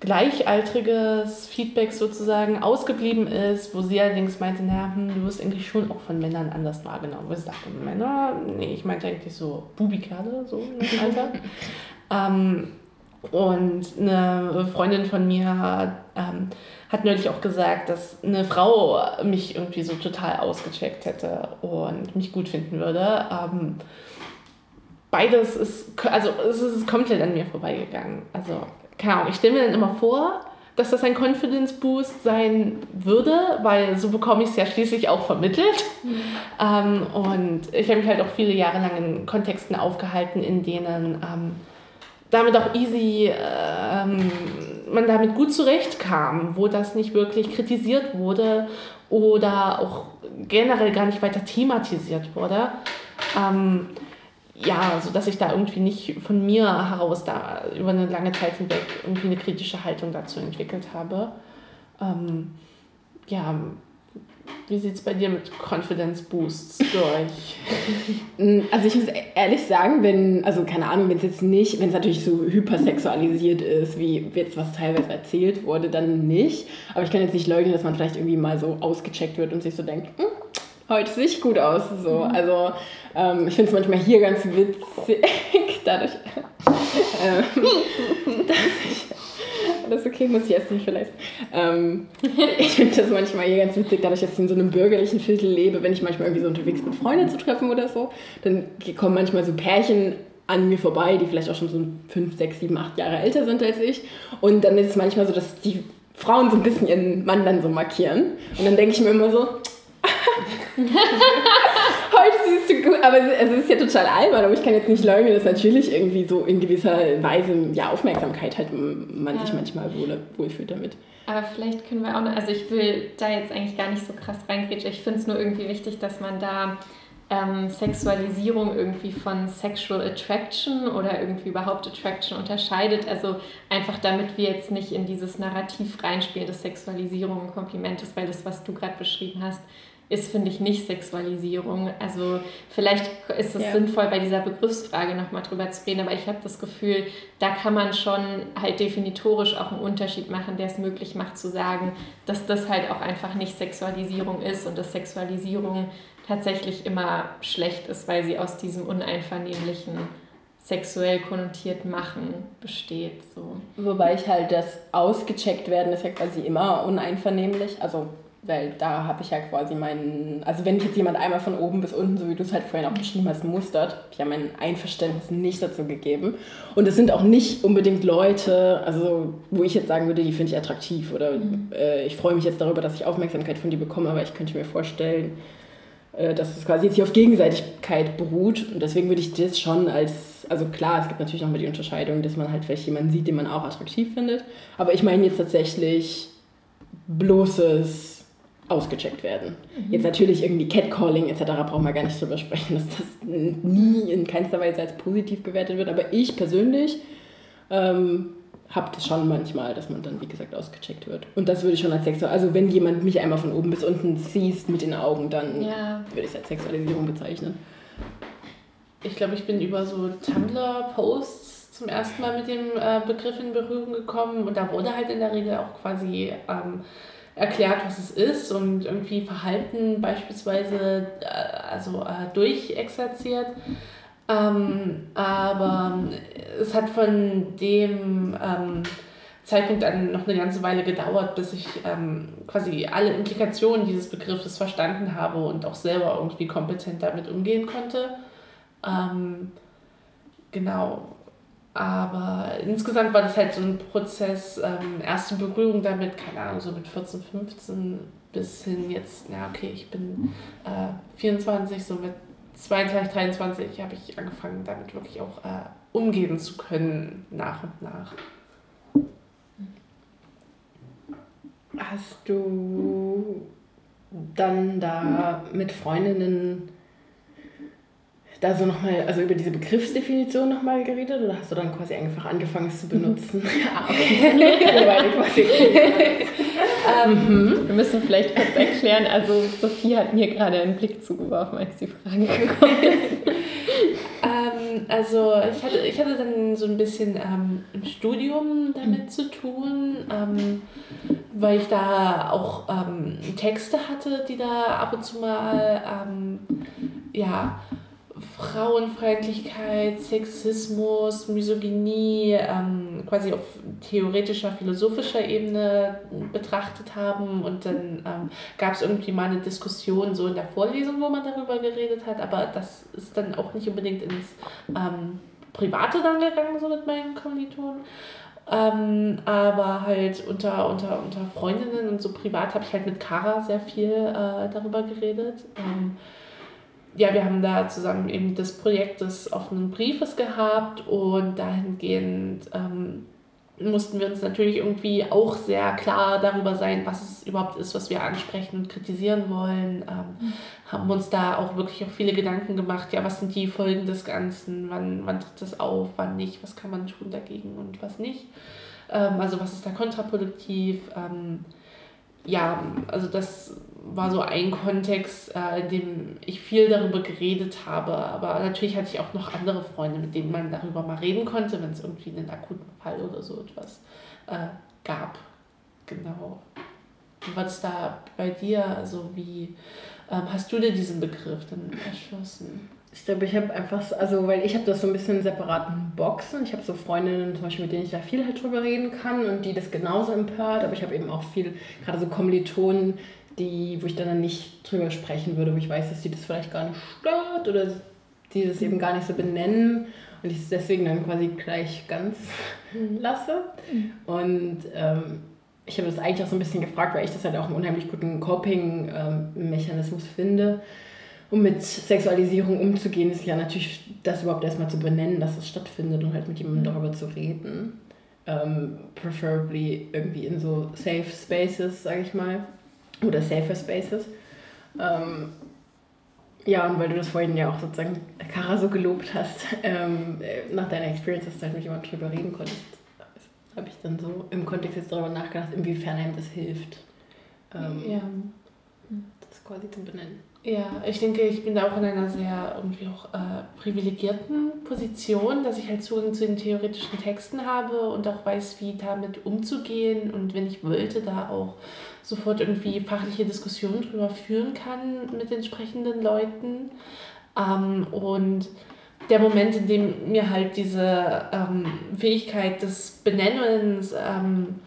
gleichaltriges Feedback sozusagen ausgeblieben ist, wo sie allerdings meinte, naja, hm, du wirst eigentlich schon auch von Männern anders wahrgenommen. Wo ich dachte, Männer? Nee, ich meinte eigentlich so Bubikerle, so im Alter. ähm, und eine Freundin von mir ähm, hat neulich auch gesagt, dass eine Frau mich irgendwie so total ausgecheckt hätte und mich gut finden würde. Ähm, beides ist, also es ist komplett an mir vorbeigegangen. Also, keine Ahnung, ich stelle mir dann immer vor, dass das ein Confidence Boost sein würde, weil so bekomme ich es ja schließlich auch vermittelt. Mhm. Ähm, und ich habe mich halt auch viele Jahre lang in Kontexten aufgehalten, in denen ähm, damit auch easy, ähm, man damit gut zurechtkam, wo das nicht wirklich kritisiert wurde oder auch generell gar nicht weiter thematisiert wurde. Ja, so dass ich da irgendwie nicht von mir heraus da über eine lange Zeit hinweg irgendwie eine kritische Haltung dazu entwickelt habe. Ähm, ja, wie sieht es bei dir mit Confidence Boosts durch? also ich muss ehrlich sagen, wenn, also keine Ahnung, wenn es jetzt nicht, wenn es natürlich so hypersexualisiert ist, wie jetzt was teilweise erzählt wurde, dann nicht. Aber ich kann jetzt nicht leugnen, dass man vielleicht irgendwie mal so ausgecheckt wird und sich so denkt, hm, heute sehe ich gut aus. So. Mhm. Also ähm, ich finde es manchmal hier ganz witzig, dadurch, ähm, dass ich das ist okay, muss ich jetzt nicht vielleicht. Ähm, ich finde das manchmal hier ganz witzig, dadurch, dass ich in so einem bürgerlichen Viertel lebe, wenn ich manchmal irgendwie so unterwegs bin, Freunde zu treffen oder so, dann kommen manchmal so Pärchen an mir vorbei, die vielleicht auch schon so fünf, sechs, sieben, acht Jahre älter sind als ich. Und dann ist es manchmal so, dass die Frauen so ein bisschen ihren Mann dann so markieren. Und dann denke ich mir immer so, Heute siehst du gut, aber es, ist ja total albern, aber ich kann jetzt nicht leugnen, dass natürlich irgendwie so in gewisser Weise ja, Aufmerksamkeit halt man ja. sich manchmal wohl, wohlfühlt damit. Aber vielleicht können wir auch noch, also ich will da jetzt eigentlich gar nicht so krass reingrätschen, ich finde es nur irgendwie wichtig, dass man da ähm, Sexualisierung irgendwie von Sexual Attraction oder irgendwie überhaupt Attraction unterscheidet. Also einfach damit wir jetzt nicht in dieses Narrativ reinspielen, dass Sexualisierung ein Kompliment ist, weil das, was du gerade beschrieben hast, ist, finde ich, nicht Sexualisierung. Also vielleicht ist es ja. sinnvoll, bei dieser Begriffsfrage nochmal drüber zu reden, aber ich habe das Gefühl, da kann man schon halt definitorisch auch einen Unterschied machen, der es möglich macht zu sagen, dass das halt auch einfach nicht Sexualisierung ist und dass Sexualisierung tatsächlich immer schlecht ist, weil sie aus diesem uneinvernehmlichen sexuell konnotierten Machen besteht. So. Wobei ich halt das ausgecheckt werden ist ja quasi immer uneinvernehmlich. Also weil da habe ich ja quasi meinen, also wenn jetzt jemand einmal von oben bis unten, so wie du es halt vorhin auch beschrieben hast, mustert, habe ich ja mein Einverständnis nicht dazu gegeben. Und es sind auch nicht unbedingt Leute, also wo ich jetzt sagen würde, die finde ich attraktiv oder mhm. äh, ich freue mich jetzt darüber, dass ich Aufmerksamkeit von dir bekomme, aber ich könnte mir vorstellen, äh, dass es quasi jetzt hier auf Gegenseitigkeit beruht. Und deswegen würde ich das schon als, also klar, es gibt natürlich noch mal die Unterscheidung, dass man halt vielleicht jemanden sieht, den man auch attraktiv findet. Aber ich meine jetzt tatsächlich bloßes ausgecheckt werden. Mhm. Jetzt natürlich irgendwie Catcalling etc. brauchen wir gar nicht drüber sprechen, dass das nie in keinster Weise als positiv bewertet wird. Aber ich persönlich ähm, habe das schon manchmal, dass man dann, wie gesagt, ausgecheckt wird. Und das würde ich schon als Sexual... Also wenn jemand mich einmal von oben bis unten siehst mit den Augen, dann ja. würde ich es als Sexualisierung bezeichnen. Ich glaube, ich bin über so Tumblr-Posts zum ersten Mal mit dem äh, Begriff in Berührung gekommen und da wurde halt in der Regel auch quasi ähm, erklärt, was es ist und irgendwie Verhalten beispielsweise äh, also äh, durchexerziert. Ähm, aber es hat von dem ähm, Zeitpunkt an noch eine ganze Weile gedauert, bis ich ähm, quasi alle Implikationen dieses Begriffes verstanden habe und auch selber irgendwie kompetent damit umgehen konnte. Genau. Aber insgesamt war das halt so ein Prozess, ähm, erste Berührung damit, keine Ahnung, so mit 14, 15 bis hin jetzt, ja okay, ich bin äh, 24, so mit 22, 23 habe ich angefangen, damit wirklich auch äh, umgehen zu können, nach und nach. Hast du dann da mit Freundinnen da so nochmal, also über diese Begriffsdefinition nochmal geredet oder hast du dann quasi einfach angefangen es zu benutzen? ah, okay. ähm, Wir müssen vielleicht kurz erklären, also Sophie hat mir gerade einen Blick zugeworfen, als die Frage gekommen ist. ähm, also ich hatte, ich hatte dann so ein bisschen ähm, im Studium damit zu tun, ähm, weil ich da auch ähm, Texte hatte, die da ab und zu mal ähm, ja, Frauenfeindlichkeit, Sexismus, Misogynie ähm, quasi auf theoretischer, philosophischer Ebene betrachtet haben. Und dann ähm, gab es irgendwie mal eine Diskussion so in der Vorlesung, wo man darüber geredet hat, aber das ist dann auch nicht unbedingt ins ähm, Private dann gegangen, so mit meinen Kommilitonen. Ähm, aber halt unter, unter, unter Freundinnen und so privat habe ich halt mit Kara sehr viel äh, darüber geredet. Ähm, ja, wir haben da zusammen eben das Projekt des offenen Briefes gehabt und dahingehend ähm, mussten wir uns natürlich irgendwie auch sehr klar darüber sein, was es überhaupt ist, was wir ansprechen und kritisieren wollen. Ähm, mhm. Haben uns da auch wirklich auch viele Gedanken gemacht, ja, was sind die Folgen des Ganzen, wann, wann tritt das auf, wann nicht, was kann man tun dagegen und was nicht. Ähm, also was ist da kontraproduktiv. Ähm, ja, also das war so ein Kontext, äh, in dem ich viel darüber geredet habe. Aber natürlich hatte ich auch noch andere Freunde, mit denen man darüber mal reden konnte, wenn es irgendwie einen akuten Fall oder so etwas äh, gab. Genau. Wie war das da bei dir? Also wie ähm, hast du dir diesen Begriff dann erschlossen? Ich glaube, ich habe einfach, also weil ich habe das so ein bisschen in separaten Boxen. Ich habe so Freundinnen zum Beispiel, mit denen ich da viel halt drüber reden kann und die das genauso empört. Aber ich habe eben auch viel, gerade so Kommilitonen, die, wo ich dann nicht drüber sprechen würde, wo ich weiß, dass die das vielleicht gar nicht stört oder die das eben gar nicht so benennen und ich es deswegen dann quasi gleich ganz lasse. Und ähm, ich habe das eigentlich auch so ein bisschen gefragt, weil ich das halt auch einen unheimlich guten Coping-Mechanismus finde. Um mit Sexualisierung umzugehen, ist ja natürlich das überhaupt erstmal zu benennen, dass es stattfindet und halt mit jemandem darüber zu reden. Ähm, preferably irgendwie in so safe spaces, sage ich mal oder Safer Spaces. Ähm, ja, und weil du das vorhin ja auch sozusagen Kara so gelobt hast, ähm, nach deiner Experience, dass du halt mit jemandem drüber reden konntest, habe ich dann so im Kontext jetzt darüber nachgedacht, inwiefern einem das hilft, ähm, ja. das quasi zu benennen. Ja, ich denke, ich bin da auch in einer sehr irgendwie auch äh, privilegierten Position, dass ich halt Zugang zu den theoretischen Texten habe und auch weiß, wie damit umzugehen und wenn ich wollte, da auch sofort irgendwie fachliche Diskussionen drüber führen kann mit entsprechenden Leuten. Ähm, und der Moment, in dem mir halt diese ähm, Fähigkeit des Benennens, ähm,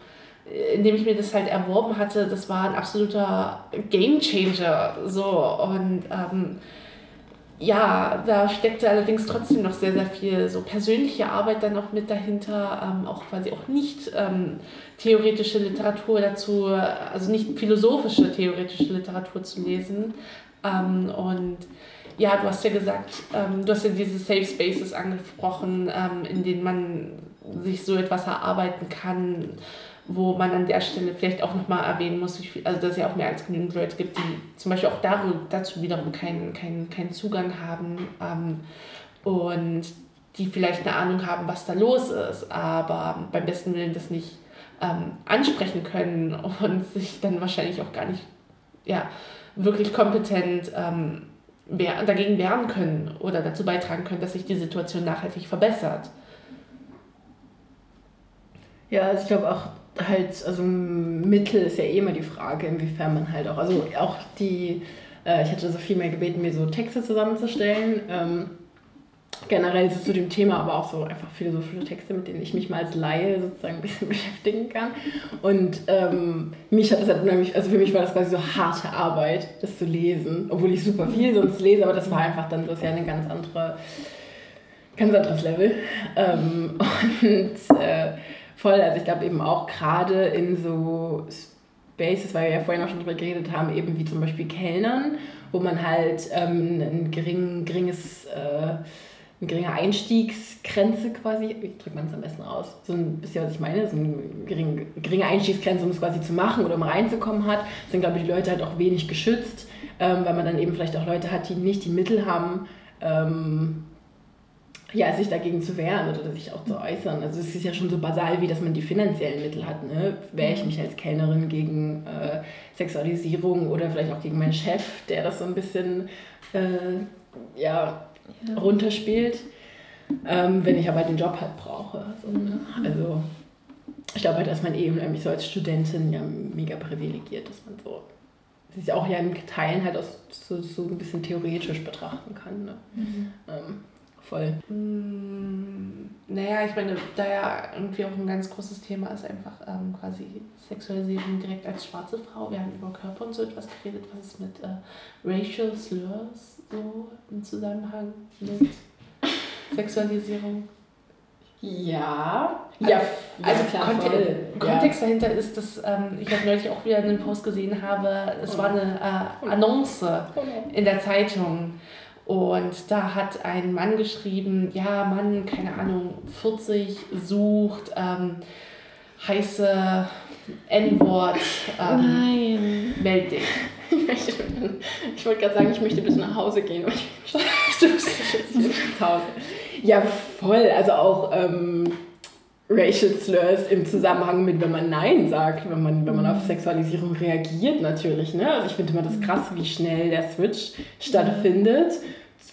in dem ich mir das halt erworben hatte, das war ein absoluter Gamechanger. So und ähm, ja, da steckte allerdings trotzdem noch sehr, sehr viel so persönliche Arbeit dann noch mit dahinter, ähm, auch quasi auch nicht ähm, theoretische Literatur dazu, also nicht philosophische theoretische Literatur zu lesen. Ähm, und ja, du hast ja gesagt, ähm, du hast ja diese Safe Spaces angesprochen, ähm, in denen man sich so etwas erarbeiten kann wo man an der Stelle vielleicht auch nochmal erwähnen muss, viel, also dass es ja auch mehr als genügend Leute gibt, die zum Beispiel auch dazu wiederum keinen, keinen, keinen Zugang haben ähm, und die vielleicht eine Ahnung haben, was da los ist, aber beim besten Willen das nicht ähm, ansprechen können und sich dann wahrscheinlich auch gar nicht ja, wirklich kompetent ähm, dagegen wehren können oder dazu beitragen können, dass sich die Situation nachhaltig verbessert. Ja, also ich glaube auch halt, also Mittel ist ja eh immer die Frage, inwiefern man halt auch, also auch die, äh, ich hatte Sophie mal gebeten, mir so Texte zusammenzustellen. Ähm, generell so zu dem Thema, aber auch so einfach philosophische Texte, mit denen ich mich mal als Laie sozusagen ein bisschen beschäftigen kann. Und ähm, mich hat das halt unheimlich, also für mich war das quasi so harte Arbeit, das zu lesen, obwohl ich super viel sonst lese, aber das war einfach dann, das ist ja eine ganz andere, ganz anderes Level. Ähm, und äh, voll, also ich glaube eben auch gerade in so Spaces, weil wir ja vorhin auch schon drüber geredet haben, eben wie zum Beispiel Kellnern, wo man halt ähm, ein gering, geringes äh, eine geringe Einstiegsgrenze quasi, wie drückt man es am besten aus? So ein bisschen, was ich meine, so eine geringe, geringe Einstiegsgrenze, um es quasi zu machen oder um reinzukommen hat, sind, glaube ich, die Leute halt auch wenig geschützt, ähm, weil man dann eben vielleicht auch Leute hat, die nicht die Mittel haben, ähm, ja, sich dagegen zu wehren oder sich auch zu äußern. Also es ist ja schon so basal, wie dass man die finanziellen Mittel hat. Ne? Wehre ich mich als Kellnerin gegen äh, Sexualisierung oder vielleicht auch gegen meinen Chef, der das so ein bisschen äh, ja, ja. runterspielt, ähm, wenn ich aber den Job halt brauche. So, ne? Also ich glaube halt, dass man eh unheimlich so als Studentin ja mega privilegiert, dass man so sich auch ja in Teilen halt auch so, so ein bisschen theoretisch betrachten kann. Ne? Mhm. Ähm, voll. Mm, naja, ich meine, da ja irgendwie auch ein ganz großes Thema ist, einfach ähm, quasi Sexualisierung direkt als schwarze Frau. Wir haben über Körper und so etwas geredet. Was ist mit äh, Racial Slurs so im Zusammenhang mit Sexualisierung? Ja, also, ja, also klar, Konte voll. Kontext ja. dahinter ist, dass ähm, ich halt neulich auch wieder einen Post gesehen habe, es oh. war eine äh, Annonce oh. in der Zeitung und da hat ein Mann geschrieben, ja, Mann, keine Ahnung, 40 sucht ähm, heiße N-Wort. Ähm, Nein. Meld dich. Ich, wollte gerade sagen, ich möchte bitte nach Hause gehen. Aber ich Hause. Ja, voll. Also auch ähm, Racial Slurs im Zusammenhang mit, wenn man Nein sagt, wenn man, wenn man auf Sexualisierung reagiert natürlich. Ne? Also ich finde immer das krass, wie schnell der Switch stattfindet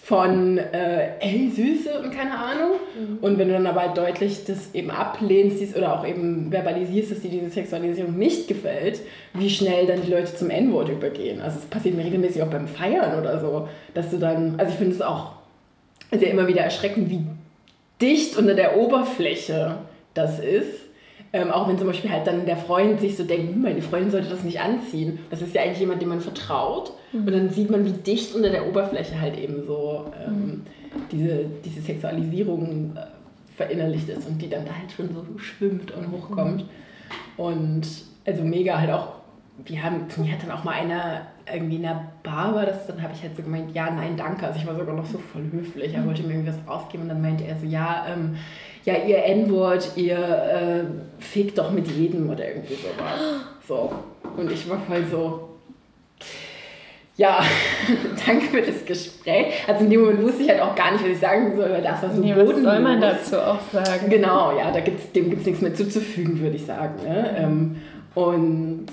von äh, ey, Süße und keine Ahnung. Mhm. Und wenn du dann aber halt deutlich das eben ablehnst dies, oder auch eben verbalisierst, dass dir diese Sexualisierung nicht gefällt, wie schnell dann die Leute zum N-Wort übergehen. Also es passiert mir regelmäßig auch beim Feiern oder so, dass du dann, also ich finde es auch sehr immer wieder erschreckend, wie dicht unter der Oberfläche das ist. Ähm, auch wenn zum Beispiel halt dann der Freund sich so denkt, hm, meine Freundin sollte das nicht anziehen. Das ist ja eigentlich jemand, dem man vertraut. Mhm. Und dann sieht man, wie dicht unter der Oberfläche halt eben so ähm, mhm. diese, diese Sexualisierung äh, verinnerlicht ist und die dann da halt schon so schwimmt und hochkommt. Mhm. Und also mega halt auch, wir haben, mir hat dann auch mal einer irgendwie in der Bar war das, dann habe ich halt so gemeint, ja, nein, danke. Also ich war sogar noch so voll höflich. Er wollte mir irgendwie was ausgeben und dann meinte er so, ja, ähm, ja, ihr N-Wort, ihr äh, fickt doch mit jedem oder irgendwie sowas. So. Und ich war voll so, ja, danke für das Gespräch. Also in dem Moment wusste ich halt auch gar nicht, was ich sagen soll, weil das war so nee, bodenlos. Was soll man dazu auch sagen? Genau, ja, da gibt's, dem gibt es nichts mehr zuzufügen, würde ich sagen. Ne? Ähm, und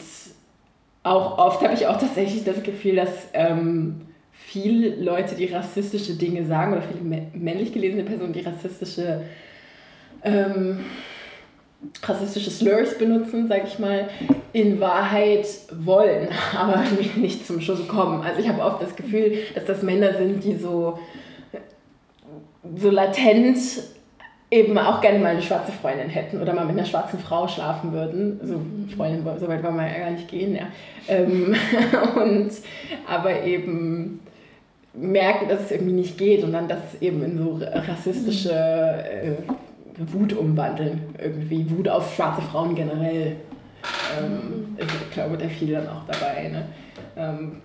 auch oft habe ich auch tatsächlich das Gefühl, dass ähm, viele Leute, die rassistische Dinge sagen, oder viele männlich gelesene Personen, die rassistische ähm, rassistische Slurs benutzen, sage ich mal, in Wahrheit wollen, aber nicht zum Schuss kommen. Also ich habe oft das Gefühl, dass das Männer sind, die so, so latent eben auch gerne mal eine schwarze Freundin hätten oder mal mit einer schwarzen Frau schlafen würden. So. Freundin, so weit wollen wir ja gar nicht gehen, ja. Ähm, und aber eben merken, dass es irgendwie nicht geht und dann das eben in so rassistische äh, Wut umwandeln. Irgendwie Wut auf schwarze Frauen generell. Ähm, ich glaube, da fiel dann auch dabei. Ne? Ähm,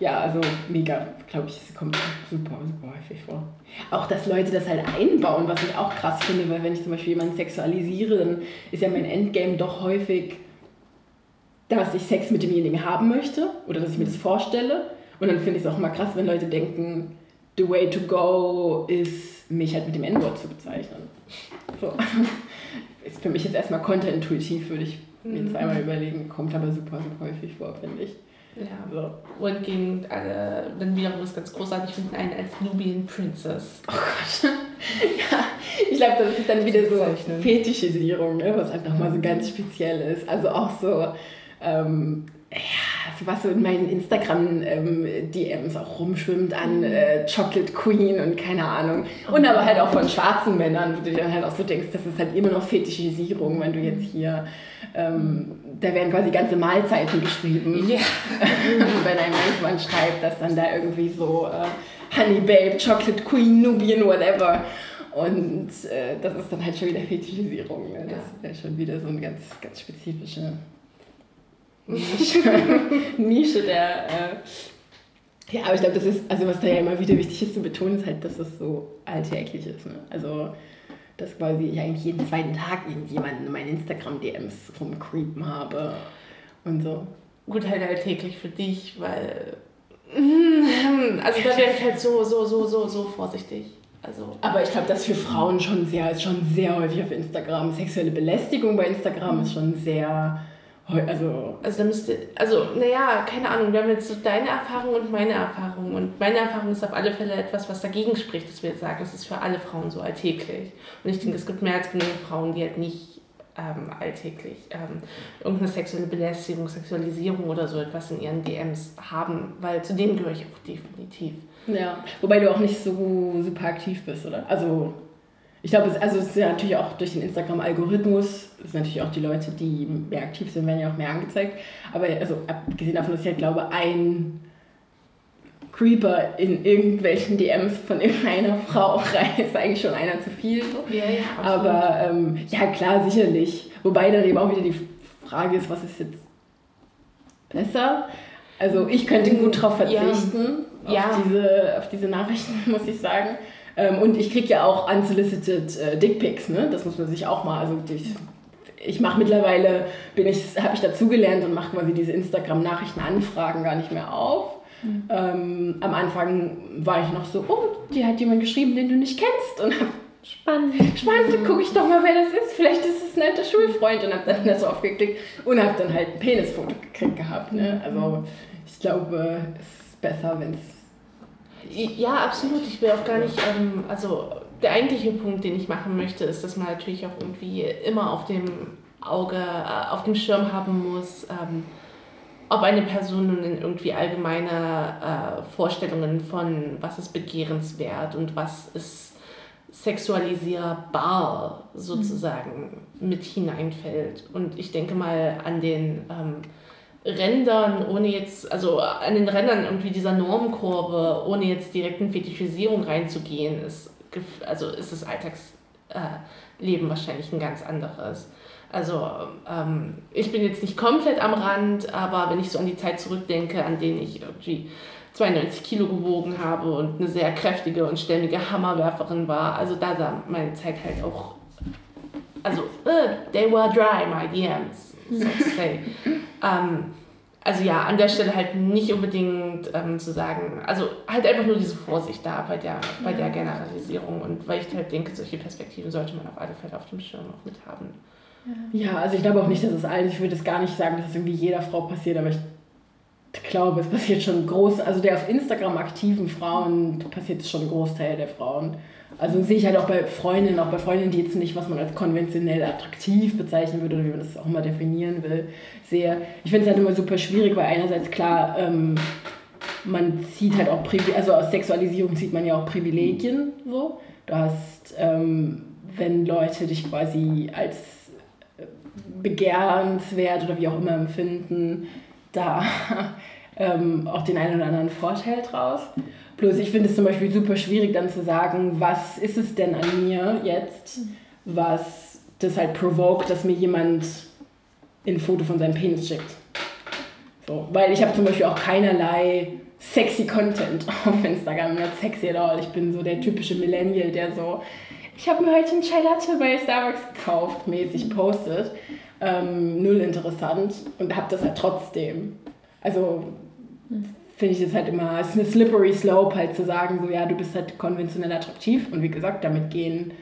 ja, also mega, glaube ich, es kommt super, super häufig vor. Auch, dass Leute das halt einbauen, was ich auch krass finde, weil wenn ich zum Beispiel jemanden sexualisiere, dann ist ja mein Endgame doch häufig, dass ich Sex mit demjenigen haben möchte oder dass ich mir das vorstelle. Und dann finde ich es auch immer krass, wenn Leute denken, the way to go ist, mich halt mit dem N-Wort zu bezeichnen. So. Ist für mich jetzt erstmal konterintuitiv, würde ich mir mhm. zweimal überlegen, kommt aber super, super häufig vor, finde ich. Ja. So. Und gegen alle, dann wiederum was ganz großartig finden, einen als Nubian Princess. Oh Gott. ja, ich glaube, das ist dann wieder so Fetischisierung, ne, was einfach mal so ganz speziell ist. Also auch so, ähm, ja, was so in meinen Instagram-DMs ähm, auch rumschwimmt an mhm. äh, Chocolate Queen und keine Ahnung. Und aber halt auch von schwarzen Männern, wo du dir dann halt auch so denkst, das ist halt immer noch Fetischisierung, wenn du jetzt hier, ähm, da werden quasi ganze Mahlzeiten geschrieben. Yeah. wenn ein Mann schreibt, dass dann da irgendwie so äh, Honey Babe, Chocolate Queen, Nubian, whatever. Und äh, das ist dann halt schon wieder Fetischisierung. Ne? Das ist ja schon wieder so eine ganz, ganz spezifische Nische, der. Äh ja, aber ich glaube, das ist, also was da ja immer wieder wichtig ist zu betonen, ist halt, dass das so alltäglich ist. Ne? Also, dass quasi ich eigentlich jeden zweiten Tag irgendjemanden in meinen Instagram-DMs rumcreepen habe und so. Gut, halt alltäglich für dich, weil. Also da wäre ich halt so, so, so, so, so vorsichtig. Also, aber ich glaube, das für Frauen schon sehr, ist schon sehr häufig auf Instagram. Sexuelle Belästigung bei Instagram ist schon sehr also, also da müsste, also naja, keine Ahnung, wir haben jetzt so deine Erfahrung und meine Erfahrung. Und meine Erfahrung ist auf alle Fälle etwas, was dagegen spricht, dass wir jetzt sagen, es ist für alle Frauen so alltäglich. Und ich denke, es gibt mehr als genug Frauen, die halt nicht ähm, alltäglich ähm, irgendeine sexuelle Belästigung, Sexualisierung oder so etwas in ihren DMs haben, weil zu denen gehöre ich auch definitiv. Ja, wobei du auch nicht so super aktiv bist, oder? Also ich glaube, es, also es ist ja natürlich auch durch den Instagram-Algorithmus, ist natürlich auch die Leute, die mehr aktiv sind, werden ja auch mehr angezeigt. Aber also abgesehen davon, dass ich halt glaube, ein Creeper in irgendwelchen DMs von irgendeiner Frau rein ist eigentlich schon einer zu viel. So. Ja, ja, Aber ähm, ja, klar, sicherlich. Wobei dann eben auch wieder die Frage ist, was ist jetzt besser? Also ich könnte gut darauf verzichten, ja. Auf, Diese, auf diese Nachrichten, muss ich sagen. Ähm, und ich kriege ja auch unsolicited äh, Dickpics, ne? Das muss man sich auch mal, also ich, ich mache mittlerweile, bin ich, habe ich dazugelernt und mache quasi diese Instagram-Nachrichten-Anfragen gar nicht mehr auf. Mhm. Ähm, am Anfang war ich noch so, oh, die hat jemand geschrieben, den du nicht kennst. Und Spannend. Spannend, gucke ich doch mal, wer das ist. Vielleicht ist es ein alter Schulfreund und habe dann das aufgeklickt und habe dann halt ein Penisfoto gekriegt gehabt. Ne? Also ich glaube, es ist besser, wenn es ja, absolut. Ich will auch gar nicht, ähm, also der eigentliche Punkt, den ich machen möchte, ist, dass man natürlich auch irgendwie immer auf dem Auge, äh, auf dem Schirm haben muss, ähm, ob eine Person nun in irgendwie allgemeine äh, Vorstellungen von was ist begehrenswert und was ist sexualisierbar sozusagen mhm. mit hineinfällt. Und ich denke mal an den ähm, Rändern, ohne jetzt, also an den Rändern irgendwie dieser Normkurve, ohne jetzt direkt in Fetischisierung reinzugehen, ist, also ist das Alltagsleben äh, wahrscheinlich ein ganz anderes. Also ähm, ich bin jetzt nicht komplett am Rand, aber wenn ich so an die Zeit zurückdenke, an denen ich irgendwie 92 Kilo gewogen habe und eine sehr kräftige und stämmige Hammerwerferin war, also da sah meine Zeit halt auch, also uh, they were dry, my DMs so to say. ähm, also ja, an der Stelle halt nicht unbedingt ähm, zu sagen, also halt einfach nur diese Vorsicht da bei der, bei der Generalisierung und weil ich halt denke, solche Perspektiven sollte man auf alle Fälle auf dem Schirm auch mit haben. Ja, also ich glaube auch nicht, dass es allen, ich würde es gar nicht sagen, dass es irgendwie jeder Frau passiert, aber ich glaube, es passiert schon groß, also der auf Instagram aktiven Frauen passiert schon ein Großteil der Frauen. Also sehe ich halt auch bei Freundinnen, auch bei Freundinnen, die jetzt nicht, was man als konventionell attraktiv bezeichnen würde oder wie man das auch immer definieren will, sehe. Ich finde es halt immer super schwierig, weil einerseits klar, ähm, man zieht halt auch, Privi also aus Sexualisierung zieht man ja auch Privilegien so. Du hast, ähm, wenn Leute dich quasi als äh, begehrenswert oder wie auch immer empfinden, da ähm, auch den einen oder anderen Vorteil draus. Plus ich finde es zum Beispiel super schwierig dann zu sagen, was ist es denn an mir jetzt, was das halt provoked, dass mir jemand ein Foto von seinem Penis schickt. So, weil ich habe zum Beispiel auch keinerlei sexy Content auf Instagram, nicht sexy at all. Ich bin so der typische Millennial, der so, ich habe mir heute ein Chai Latte bei Starbucks gekauft, mäßig postet. Ähm, null interessant und habe das halt trotzdem. Also finde ich das halt immer, es ist eine slippery slope halt zu sagen, so ja, du bist halt konventionell attraktiv und wie gesagt, damit gehen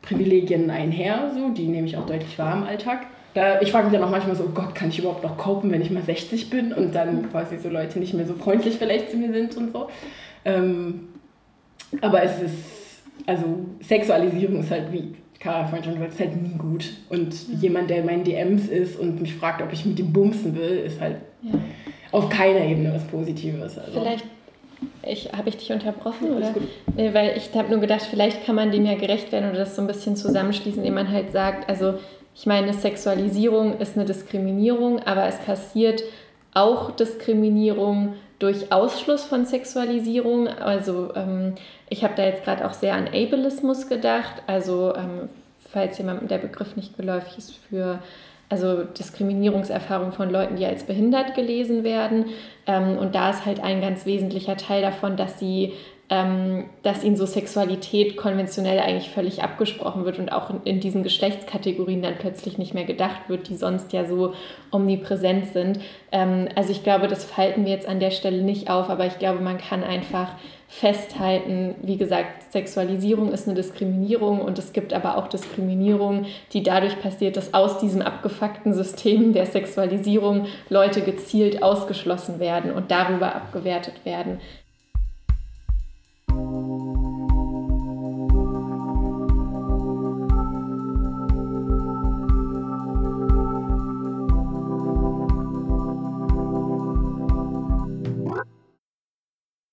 Privilegien einher, so, die nehme ich auch deutlich wahr im Alltag. da, ich frage mich dann auch manchmal so, oh Gott, kann ich überhaupt noch copen, wenn ich mal 60 bin und dann quasi so Leute nicht mehr so freundlich vielleicht zu mir sind und so. Ähm, aber es ist, also Sexualisierung ist halt wie Kara vorhin schon gesagt, ist halt nie gut. Und mhm. jemand, der in meinen DMs ist und mich fragt, ob ich mit ihm bumsen will, ist halt ja. auf keiner Ebene was Positives. Also. Vielleicht ich, habe ich dich unterbrochen? Oder? Nee, weil ich habe nur gedacht, vielleicht kann man dem ja gerecht werden oder das so ein bisschen zusammenschließen, indem man halt sagt, also ich meine, Sexualisierung ist eine Diskriminierung, aber es passiert auch Diskriminierung durch Ausschluss von Sexualisierung. Also ähm, ich habe da jetzt gerade auch sehr an Ableismus gedacht. Also ähm, falls jemandem der Begriff nicht geläufig ist für also Diskriminierungserfahrung von Leuten, die als behindert gelesen werden. Ähm, und da ist halt ein ganz wesentlicher Teil davon, dass sie ähm, dass ihnen so Sexualität konventionell eigentlich völlig abgesprochen wird und auch in, in, diesen Geschlechtskategorien dann plötzlich nicht mehr gedacht wird, die sonst ja so omnipräsent sind. Ähm, also ich glaube, das falten wir jetzt an der Stelle nicht auf, aber ich glaube, man kann einfach festhalten. Wie gesagt, Sexualisierung ist eine Diskriminierung und es gibt aber auch Diskriminierung, die dadurch passiert, dass aus diesem abgefuckten System der Sexualisierung Leute gezielt ausgeschlossen werden und darüber abgewertet werden.